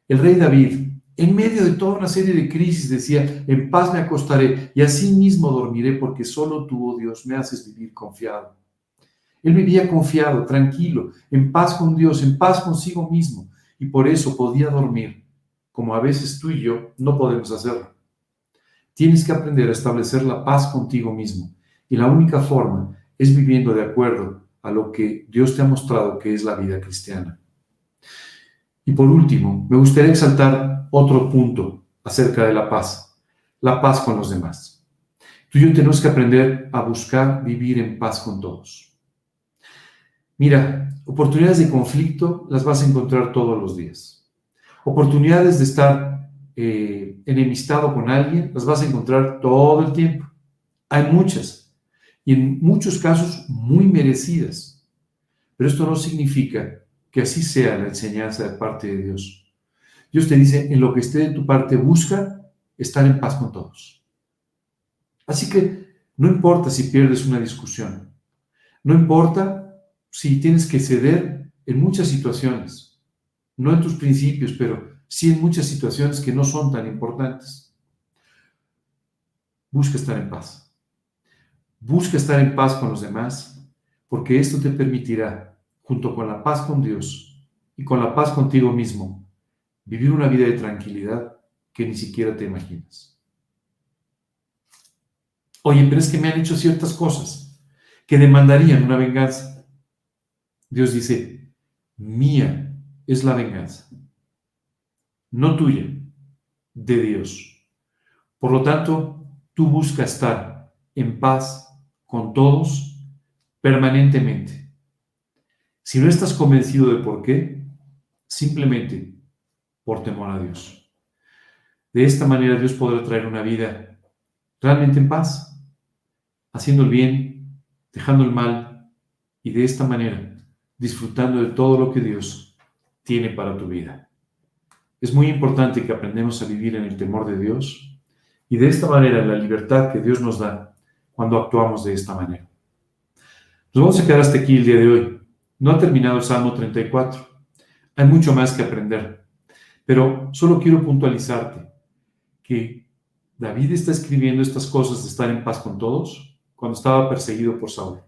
El rey David, en medio de toda una serie de crisis decía, en paz me acostaré y así mismo dormiré porque solo tú, oh Dios, me haces vivir confiado. Él vivía confiado, tranquilo, en paz con Dios, en paz consigo mismo y por eso podía dormir, como a veces tú y yo no podemos hacerlo. Tienes que aprender a establecer la paz contigo mismo y la única forma es viviendo de acuerdo a lo que Dios te ha mostrado que es la vida cristiana. Y por último, me gustaría exaltar otro punto acerca de la paz, la paz con los demás. Tú y yo tenemos que aprender a buscar vivir en paz con todos. Mira, oportunidades de conflicto las vas a encontrar todos los días. Oportunidades de estar eh, enemistado con alguien las vas a encontrar todo el tiempo. Hay muchas y en muchos casos muy merecidas. Pero esto no significa que así sea la enseñanza de parte de Dios. Dios te dice, en lo que esté de tu parte, busca estar en paz con todos. Así que no importa si pierdes una discusión, no importa si tienes que ceder en muchas situaciones, no en tus principios, pero sí en muchas situaciones que no son tan importantes. Busca estar en paz. Busca estar en paz con los demás, porque esto te permitirá, junto con la paz con Dios y con la paz contigo mismo, vivir una vida de tranquilidad que ni siquiera te imaginas. Oye, pero es que me han hecho ciertas cosas que demandarían una venganza. Dios dice, mía es la venganza, no tuya, de Dios. Por lo tanto, tú busca estar en paz con todos permanentemente. Si no estás convencido de por qué, simplemente por temor a Dios. De esta manera Dios podrá traer una vida realmente en paz, haciendo el bien, dejando el mal y de esta manera disfrutando de todo lo que Dios tiene para tu vida. Es muy importante que aprendamos a vivir en el temor de Dios y de esta manera la libertad que Dios nos da cuando actuamos de esta manera. Nos vamos a quedar hasta aquí el día de hoy. No ha terminado el Salmo 34. Hay mucho más que aprender, pero solo quiero puntualizarte que David está escribiendo estas cosas de estar en paz con todos cuando estaba perseguido por Saúl.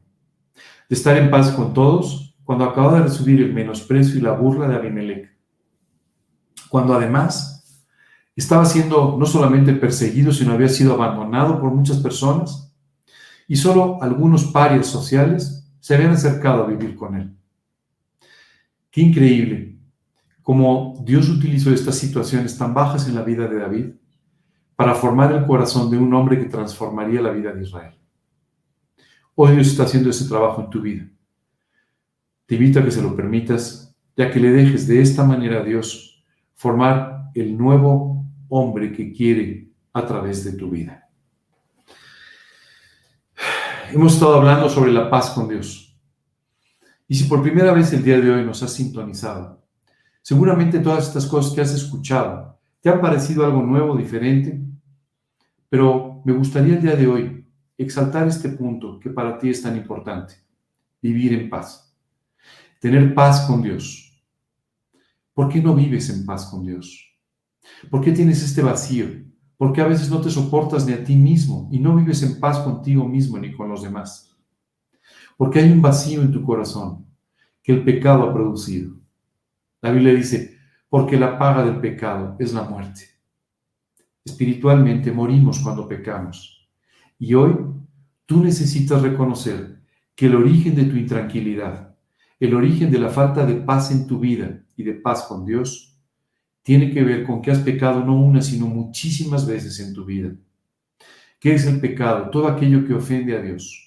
De estar en paz con todos cuando acaba de recibir el menosprecio y la burla de Abimelech cuando además estaba siendo no solamente perseguido, sino había sido abandonado por muchas personas y solo algunos parias sociales se habían acercado a vivir con él. Qué increíble cómo Dios utilizó estas situaciones tan bajas en la vida de David para formar el corazón de un hombre que transformaría la vida de Israel. Hoy Dios está haciendo ese trabajo en tu vida. Te invito a que se lo permitas, ya que le dejes de esta manera a Dios formar el nuevo hombre que quiere a través de tu vida. Hemos estado hablando sobre la paz con Dios. Y si por primera vez el día de hoy nos has sintonizado, seguramente todas estas cosas que has escuchado te han parecido algo nuevo, diferente, pero me gustaría el día de hoy exaltar este punto que para ti es tan importante, vivir en paz, tener paz con Dios ¿Por qué no vives en paz con Dios? ¿Por qué tienes este vacío? ¿Por qué a veces no te soportas ni a ti mismo y no vives en paz contigo mismo ni con los demás? Porque hay un vacío en tu corazón que el pecado ha producido. La Biblia dice, porque la paga del pecado es la muerte. Espiritualmente morimos cuando pecamos. Y hoy tú necesitas reconocer que el origen de tu intranquilidad, el origen de la falta de paz en tu vida, y de paz con Dios tiene que ver con que has pecado no una, sino muchísimas veces en tu vida. ¿Qué es el pecado? Todo aquello que ofende a Dios,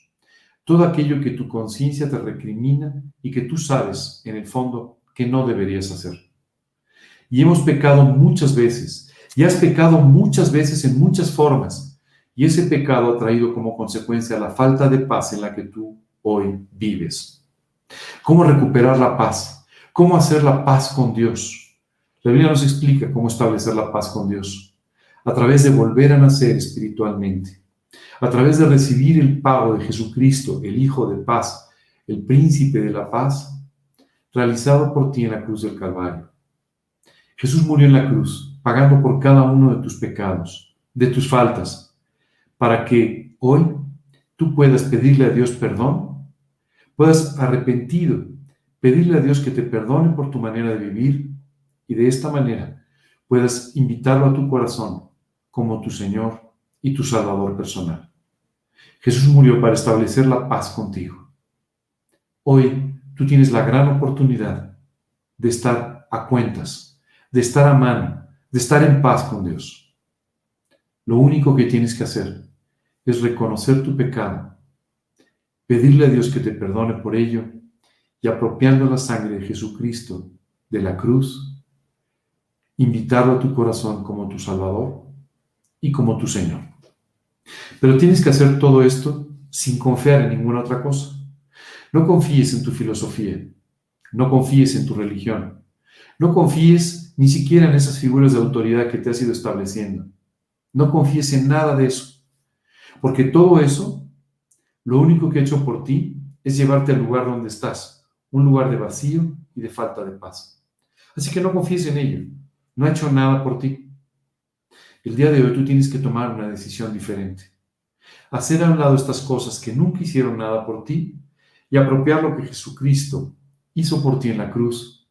todo aquello que tu conciencia te recrimina y que tú sabes en el fondo que no deberías hacer. Y hemos pecado muchas veces, y has pecado muchas veces en muchas formas, y ese pecado ha traído como consecuencia la falta de paz en la que tú hoy vives. ¿Cómo recuperar la paz? ¿Cómo hacer la paz con Dios? La Biblia nos explica cómo establecer la paz con Dios. A través de volver a nacer espiritualmente. A través de recibir el pago de Jesucristo, el Hijo de paz, el príncipe de la paz, realizado por ti en la cruz del Calvario. Jesús murió en la cruz, pagando por cada uno de tus pecados, de tus faltas, para que hoy tú puedas pedirle a Dios perdón, puedas arrepentido pedirle a Dios que te perdone por tu manera de vivir y de esta manera puedas invitarlo a tu corazón como tu Señor y tu Salvador personal. Jesús murió para establecer la paz contigo. Hoy tú tienes la gran oportunidad de estar a cuentas, de estar a mano, de estar en paz con Dios. Lo único que tienes que hacer es reconocer tu pecado, pedirle a Dios que te perdone por ello y apropiando la sangre de Jesucristo de la cruz, invitarlo a tu corazón como tu Salvador y como tu Señor. Pero tienes que hacer todo esto sin confiar en ninguna otra cosa. No confíes en tu filosofía, no confíes en tu religión, no confíes ni siquiera en esas figuras de autoridad que te has ido estableciendo. No confíes en nada de eso, porque todo eso, lo único que ha hecho por ti es llevarte al lugar donde estás, un lugar de vacío y de falta de paz. Así que no confíes en ello. No ha hecho nada por ti. El día de hoy tú tienes que tomar una decisión diferente. Hacer a un lado estas cosas que nunca hicieron nada por ti y apropiar lo que Jesucristo hizo por ti en la cruz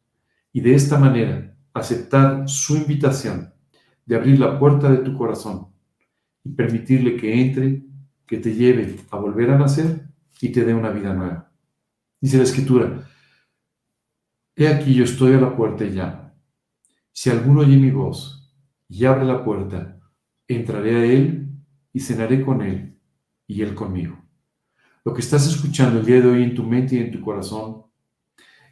y de esta manera aceptar su invitación de abrir la puerta de tu corazón y permitirle que entre, que te lleve a volver a nacer y te dé una vida nueva. Dice la escritura, he aquí yo estoy a la puerta y llamo. Si alguno oye mi voz y abre la puerta, entraré a él y cenaré con él y él conmigo. Lo que estás escuchando el día de hoy en tu mente y en tu corazón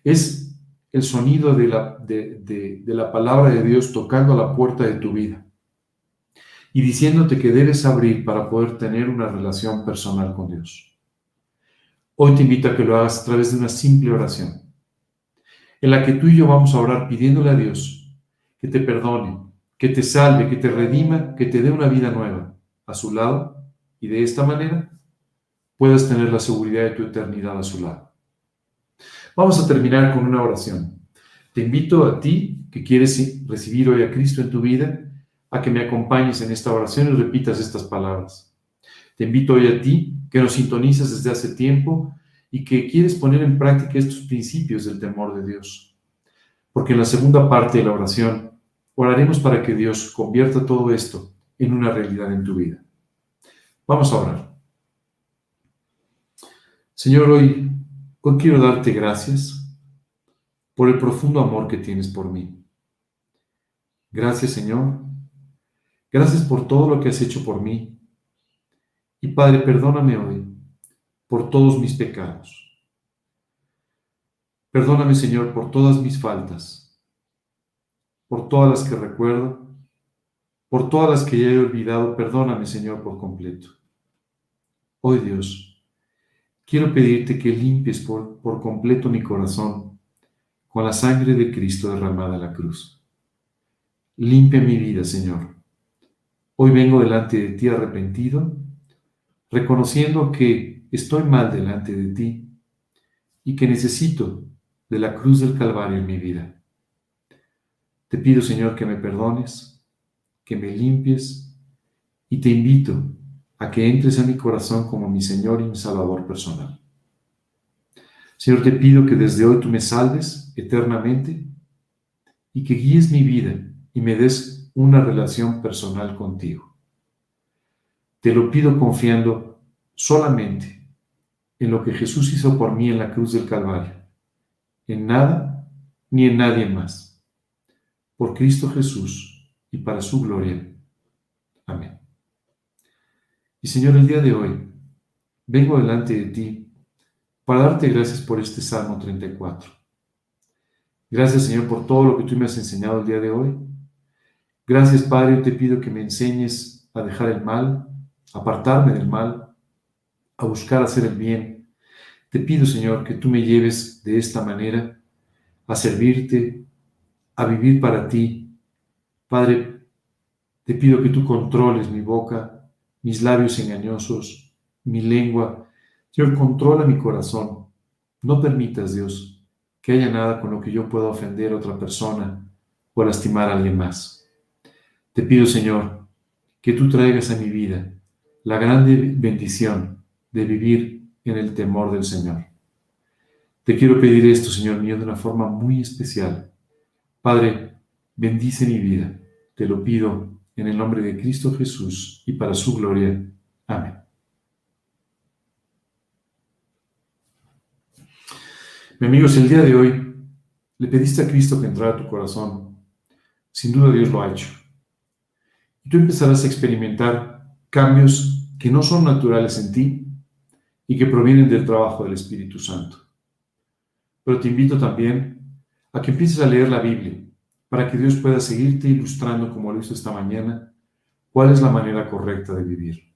es el sonido de la, de, la palabra de Dios tocando la puerta de tu vida y diciéndote que debes abrir para poder tener una relación personal con Dios. Hoy te invito a que lo hagas a través de una simple oración, en la que tú y yo vamos a orar pidiéndole a Dios que te perdone, que te salve, que te redima, que te dé una vida nueva a su lado y de esta manera puedas tener la seguridad de tu eternidad a su lado. Vamos a terminar con una oración. Te invito a ti que quieres recibir hoy a Cristo en tu vida, a que me acompañes en esta oración y repitas estas palabras. Te invito hoy a ti que nos sintonizas desde hace tiempo y que quieres poner en práctica estos principios del temor de Dios. Porque en la segunda parte de la oración oraremos para que Dios convierta todo esto en una realidad en tu vida. Vamos a orar. Señor, hoy, hoy quiero darte gracias por el profundo amor que tienes por mí. Gracias, Señor. Gracias por todo lo que has hecho por mí. Y Padre, perdóname hoy por todos mis pecados. Perdóname, Señor, por todas mis faltas, por todas las que recuerdo, por todas las que ya he olvidado. Perdóname, Señor, por completo. Hoy Dios, quiero pedirte que limpies por, por completo mi corazón con la sangre de Cristo derramada en la cruz. Limpia mi vida, Señor. Hoy vengo delante de ti arrepentido, reconociendo que estoy mal delante de ti y que necesito de la cruz del Calvario en mi vida. Te pido, Señor, que me perdones, que me limpies y te invito a que entres en mi corazón como mi Señor y mi Salvador personal. Señor, te pido que desde hoy tú me salves eternamente y que guíes mi vida y me des una relación personal contigo. Te lo pido confiando solamente en lo que Jesús hizo por mí en la cruz del Calvario, en nada ni en nadie más. Por Cristo Jesús y para su gloria. Amén. Señor, el día de hoy vengo delante de ti para darte gracias por este Salmo 34. Gracias, Señor, por todo lo que tú me has enseñado el día de hoy. Gracias, Padre, te pido que me enseñes a dejar el mal, apartarme del mal, a buscar hacer el bien. Te pido, Señor, que tú me lleves de esta manera a servirte, a vivir para ti. Padre, te pido que tú controles mi boca, mis labios engañosos, mi lengua. Señor, controla mi corazón. No permitas, Dios, que haya nada con lo que yo pueda ofender a otra persona o lastimar a alguien más. Te pido, Señor, que tú traigas a mi vida la grande bendición de vivir en el temor del Señor. Te quiero pedir esto, Señor mío, de una forma muy especial. Padre, bendice mi vida. Te lo pido en el nombre de Cristo Jesús y para su gloria. Amén. Mi amigos, el día de hoy le pediste a Cristo que entrara a tu corazón. Sin duda Dios lo ha hecho. Y tú empezarás a experimentar cambios que no son naturales en ti y que provienen del trabajo del Espíritu Santo. Pero te invito también a que empieces a leer la Biblia para que Dios pueda seguirte ilustrando, como lo hizo esta mañana, cuál es la manera correcta de vivir.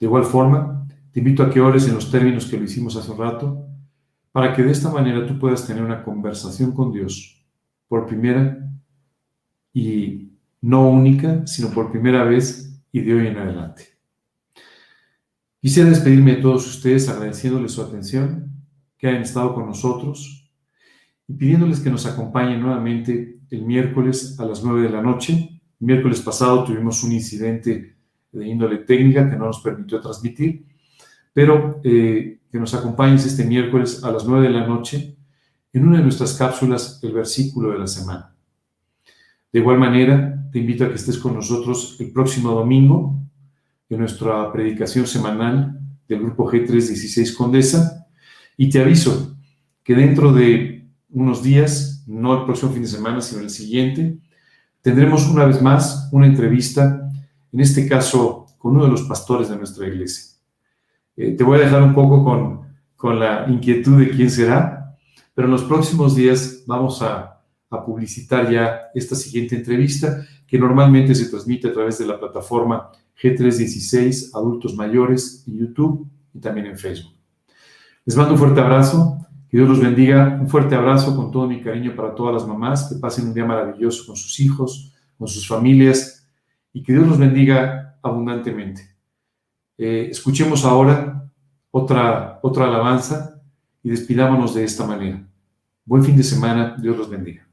De igual forma, te invito a que ores en los términos que lo hicimos hace un rato, para que de esta manera tú puedas tener una conversación con Dios por primera y no única, sino por primera vez y de hoy en adelante. Quisiera despedirme de todos ustedes agradeciéndoles su atención, que hayan estado con nosotros y pidiéndoles que nos acompañen nuevamente el miércoles a las 9 de la noche. El miércoles pasado tuvimos un incidente de índole técnica que no nos permitió transmitir, pero eh, que nos acompañes este miércoles a las 9 de la noche en una de nuestras cápsulas, el versículo de la semana. De igual manera, te invito a que estés con nosotros el próximo domingo en nuestra predicación semanal del grupo G316 Condesa y te aviso que dentro de unos días, no el próximo fin de semana, sino el siguiente, tendremos una vez más una entrevista, en este caso con uno de los pastores de nuestra iglesia. Eh, te voy a dejar un poco con, con la inquietud de quién será, pero en los próximos días vamos a a publicitar ya esta siguiente entrevista que normalmente se transmite a través de la plataforma G316 Adultos Mayores en YouTube y también en Facebook. Les mando un fuerte abrazo, Dios los bendiga, un fuerte abrazo con todo mi cariño para todas las mamás, que pasen un día maravilloso con sus hijos, con sus familias y que Dios los bendiga abundantemente. Eh, escuchemos ahora otra, otra alabanza y despidámonos de esta manera. Buen fin de semana, Dios los bendiga.